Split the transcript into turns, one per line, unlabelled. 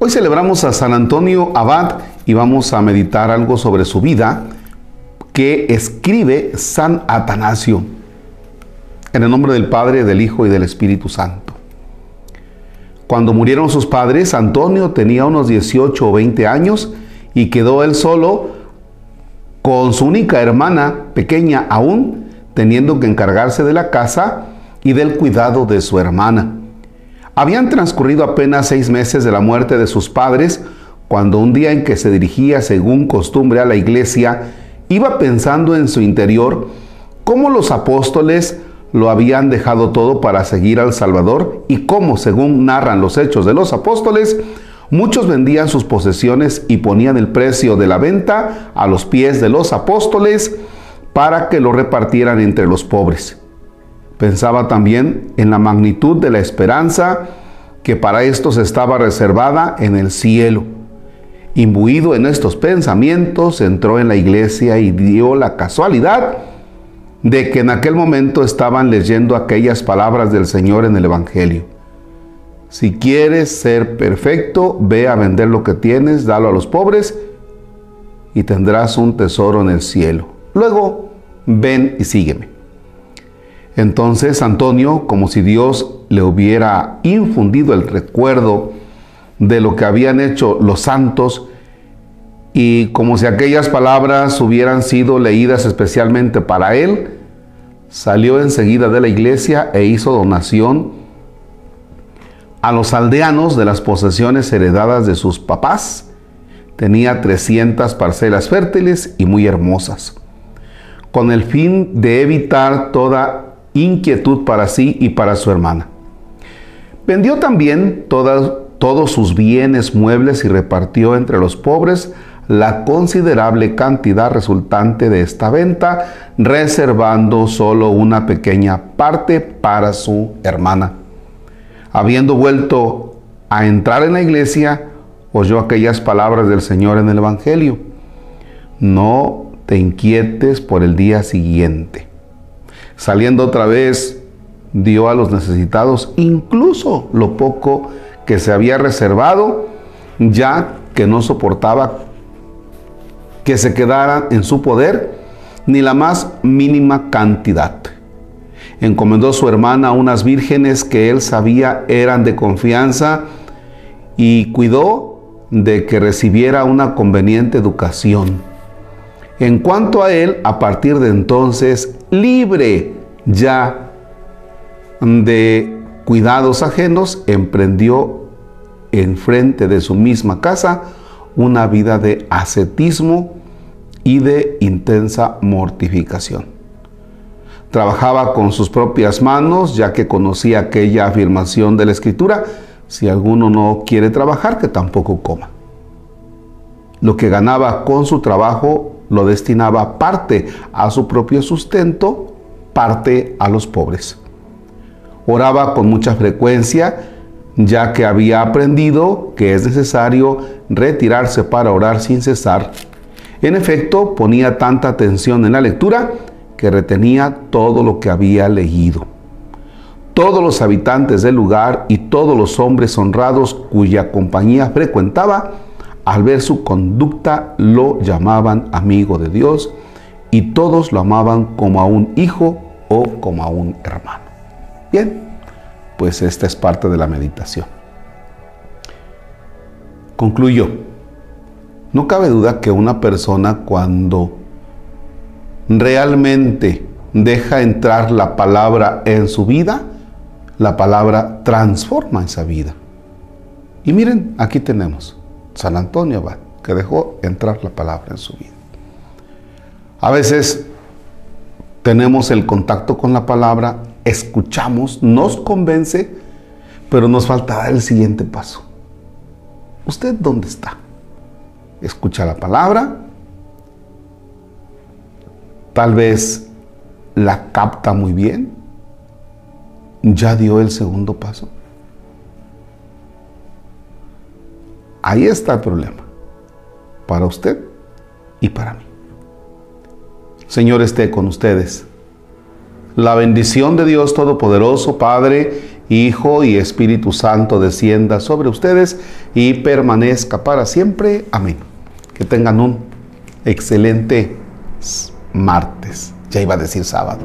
Hoy celebramos a San Antonio Abad y vamos a meditar algo sobre su vida que escribe San Atanasio. En el nombre del Padre, del Hijo y del Espíritu Santo. Cuando murieron sus padres, Antonio tenía unos 18 o 20 años y quedó él solo con su única hermana, pequeña aún, teniendo que encargarse de la casa y del cuidado de su hermana. Habían transcurrido apenas seis meses de la muerte de sus padres, cuando un día en que se dirigía según costumbre a la iglesia, iba pensando en su interior cómo los apóstoles lo habían dejado todo para seguir al Salvador y cómo, según narran los hechos de los apóstoles, muchos vendían sus posesiones y ponían el precio de la venta a los pies de los apóstoles para que lo repartieran entre los pobres. Pensaba también en la magnitud de la esperanza que para estos estaba reservada en el cielo. Imbuido en estos pensamientos, entró en la iglesia y dio la casualidad de que en aquel momento estaban leyendo aquellas palabras del Señor en el Evangelio. Si quieres ser perfecto, ve a vender lo que tienes, dalo a los pobres y tendrás un tesoro en el cielo. Luego, ven y sígueme. Entonces Antonio, como si Dios le hubiera infundido el recuerdo de lo que habían hecho los santos y como si aquellas palabras hubieran sido leídas especialmente para él, salió enseguida de la iglesia e hizo donación a los aldeanos de las posesiones heredadas de sus papás. Tenía 300 parcelas fértiles y muy hermosas, con el fin de evitar toda inquietud para sí y para su hermana. Vendió también todos sus bienes muebles y repartió entre los pobres la considerable cantidad resultante de esta venta, reservando solo una pequeña parte para su hermana. Habiendo vuelto a entrar en la iglesia, oyó aquellas palabras del Señor en el Evangelio. No te inquietes por el día siguiente Saliendo otra vez, dio a los necesitados incluso lo poco que se había reservado, ya que no soportaba que se quedara en su poder ni la más mínima cantidad. Encomendó su hermana a unas vírgenes que él sabía eran de confianza y cuidó de que recibiera una conveniente educación. En cuanto a él, a partir de entonces, libre ya de cuidados ajenos, emprendió en frente de su misma casa una vida de ascetismo y de intensa mortificación. Trabajaba con sus propias manos, ya que conocía aquella afirmación de la Escritura, si alguno no quiere trabajar, que tampoco coma. Lo que ganaba con su trabajo lo destinaba parte a su propio sustento, parte a los pobres. Oraba con mucha frecuencia, ya que había aprendido que es necesario retirarse para orar sin cesar. En efecto, ponía tanta atención en la lectura que retenía todo lo que había leído. Todos los habitantes del lugar y todos los hombres honrados cuya compañía frecuentaba al ver su conducta lo llamaban amigo de Dios y todos lo amaban como a un hijo o como a un hermano. Bien, pues esta es parte de la meditación. Concluyo. No cabe duda que una persona cuando realmente deja entrar la palabra en su vida, la palabra transforma esa vida. Y miren, aquí tenemos San Antonio Abad, que dejó entrar la palabra en su vida. A veces tenemos el contacto con la palabra, escuchamos, nos convence, pero nos falta el siguiente paso. ¿Usted dónde está? Escucha la palabra, tal vez la capta muy bien, ya dio el segundo paso. Ahí está el problema. Para usted y para mí. Señor esté con ustedes. La bendición de Dios Todopoderoso, Padre, Hijo y Espíritu Santo descienda sobre ustedes y permanezca para siempre. Amén. Que tengan un excelente martes. Ya iba a decir sábado.